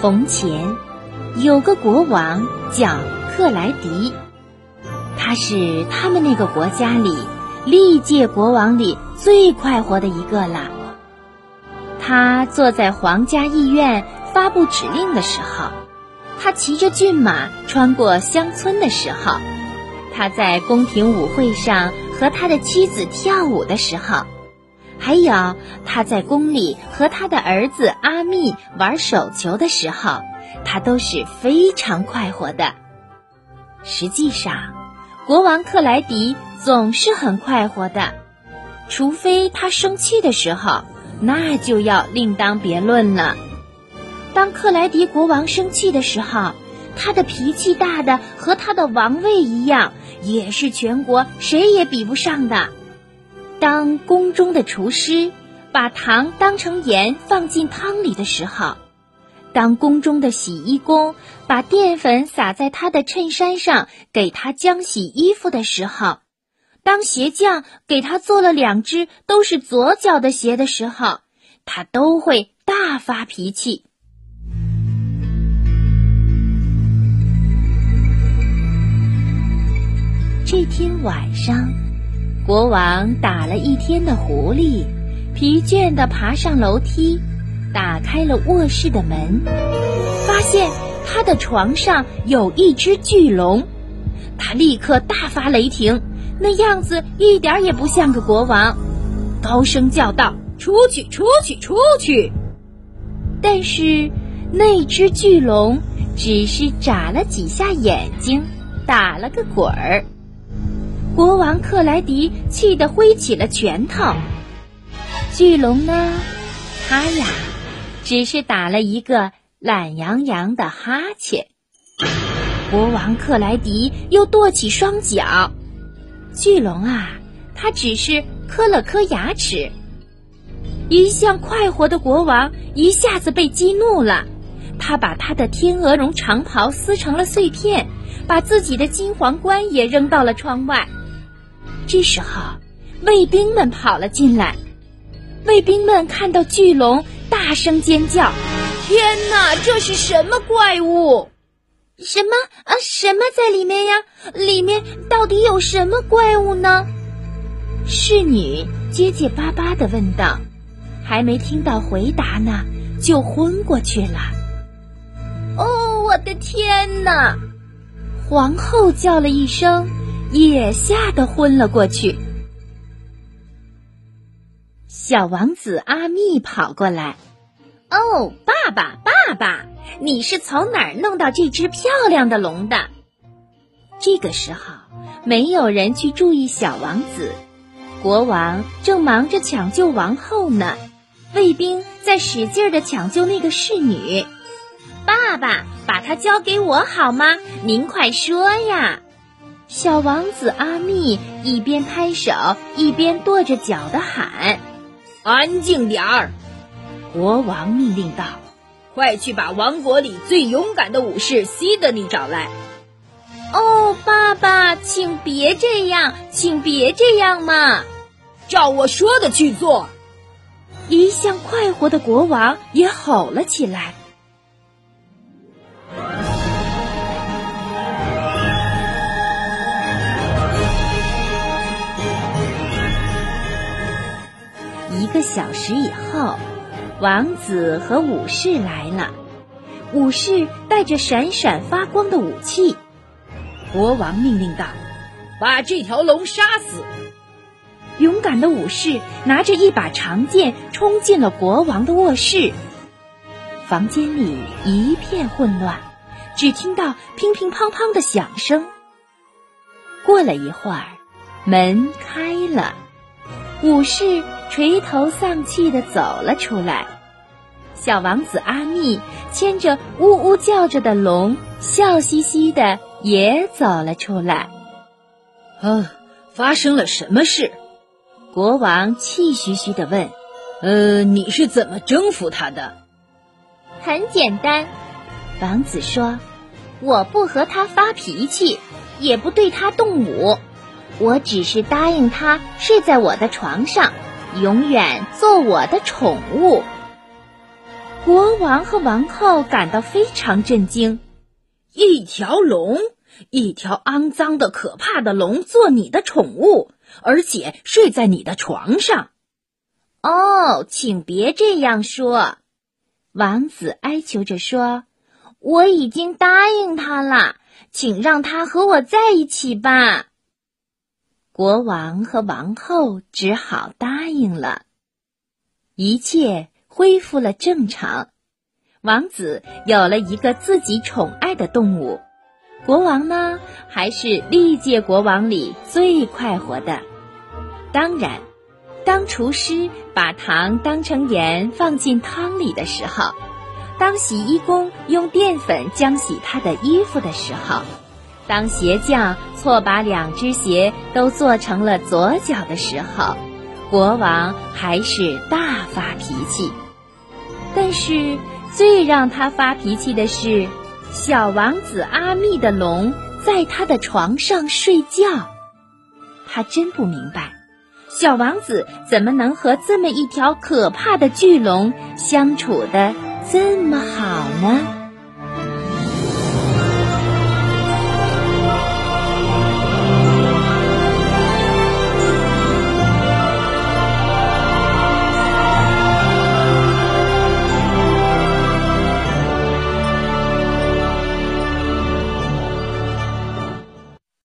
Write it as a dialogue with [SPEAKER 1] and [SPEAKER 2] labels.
[SPEAKER 1] 从前，有个国王叫克莱迪，他是他们那个国家里历届国王里最快活的一个了。他坐在皇家议院发布指令的时候，他骑着骏马穿过乡村的时候，他在宫廷舞会上和他的妻子跳舞的时候。还有他在宫里和他的儿子阿密玩手球的时候，他都是非常快活的。实际上，国王克莱迪总是很快活的，除非他生气的时候，那就要另当别论了。当克莱迪国王生气的时候，他的脾气大的和他的王位一样，也是全国谁也比不上的。当宫中的厨师把糖当成盐放进汤里的时候，当宫中的洗衣工把淀粉撒在他的衬衫上给他浆洗衣服的时候，当鞋匠给他做了两只都是左脚的鞋的时候，他都会大发脾气。这天晚上。国王打了一天的狐狸，疲倦地爬上楼梯，打开了卧室的门，发现他的床上有一只巨龙。他立刻大发雷霆，那样子一点也不像个国王，高声叫道：“出去，出去，出去！”但是那只巨龙只是眨了几下眼睛，打了个滚儿。国王克莱迪气得挥起了拳头，巨龙呢？他呀，只是打了一个懒洋洋的哈欠。国王克莱迪又跺起双脚，巨龙啊，他只是磕了磕牙齿。一向快活的国王一下子被激怒了，他把他的天鹅绒长袍撕成了碎片，把自己的金皇冠也扔到了窗外。这时候，卫兵们跑了进来。卫兵们看到巨龙，大声尖叫：“天哪，这是什么怪物？什么啊？什么在里面呀？里面到底有什么怪物呢？”侍女结结巴巴的问道，还没听到回答呢，就昏过去了。哦，我的天哪！皇后叫了一声。也吓得昏了过去。小王子阿密跑过来：“哦，爸爸，爸爸，你是从哪儿弄到这只漂亮的龙的？”这个时候，没有人去注意小王子。国王正忙着抢救王后呢，卫兵在使劲的抢救那个侍女。爸爸，把它交给我好吗？您快说呀！小王子阿密一边拍手一边跺着脚的喊：“
[SPEAKER 2] 安静点儿！”
[SPEAKER 1] 国王命令道：“
[SPEAKER 2] 快去把王国里最勇敢的武士西德尼找来。”
[SPEAKER 1] 哦，爸爸，请别这样，请别这样嘛！
[SPEAKER 2] 照我说的去做。
[SPEAKER 1] 一向快活的国王也吼了起来。个小时以后，王子和武士来了。武士带着闪闪发光的武器。国王命令道：“
[SPEAKER 2] 把这条龙杀死！”
[SPEAKER 1] 勇敢的武士拿着一把长剑冲进了国王的卧室。房间里一片混乱，只听到乒乒乓乓的响声。过了一会儿，门开了，武士。垂头丧气的走了出来，小王子阿密牵着呜呜叫着的龙，笑嘻嘻的也走了出来。
[SPEAKER 2] 嗯，发生了什么事？
[SPEAKER 1] 国王气吁吁的问。
[SPEAKER 2] 呃，你是怎么征服他的？
[SPEAKER 1] 很简单，王子说，我不和他发脾气，也不对他动武，我只是答应他睡在我的床上。永远做我的宠物。国王和王后感到非常震惊。
[SPEAKER 2] 一条龙，一条肮脏的、可怕的龙，做你的宠物，而且睡在你的床上。
[SPEAKER 1] 哦，请别这样说，王子哀求着说：“我已经答应他了，请让他和我在一起吧。”国王和王后只好答应了，一切恢复了正常。王子有了一个自己宠爱的动物，国王呢，还是历届国王里最快活的。当然，当厨师把糖当成盐放进汤里的时候，当洗衣工用淀粉浆洗他的衣服的时候，当鞋匠错把两只鞋都做成了左脚的时候，国王还是大发脾气。但是。最让他发脾气的是，小王子阿密的龙在他的床上睡觉。他真不明白，小王子怎么能和这么一条可怕的巨龙相处的这么好呢？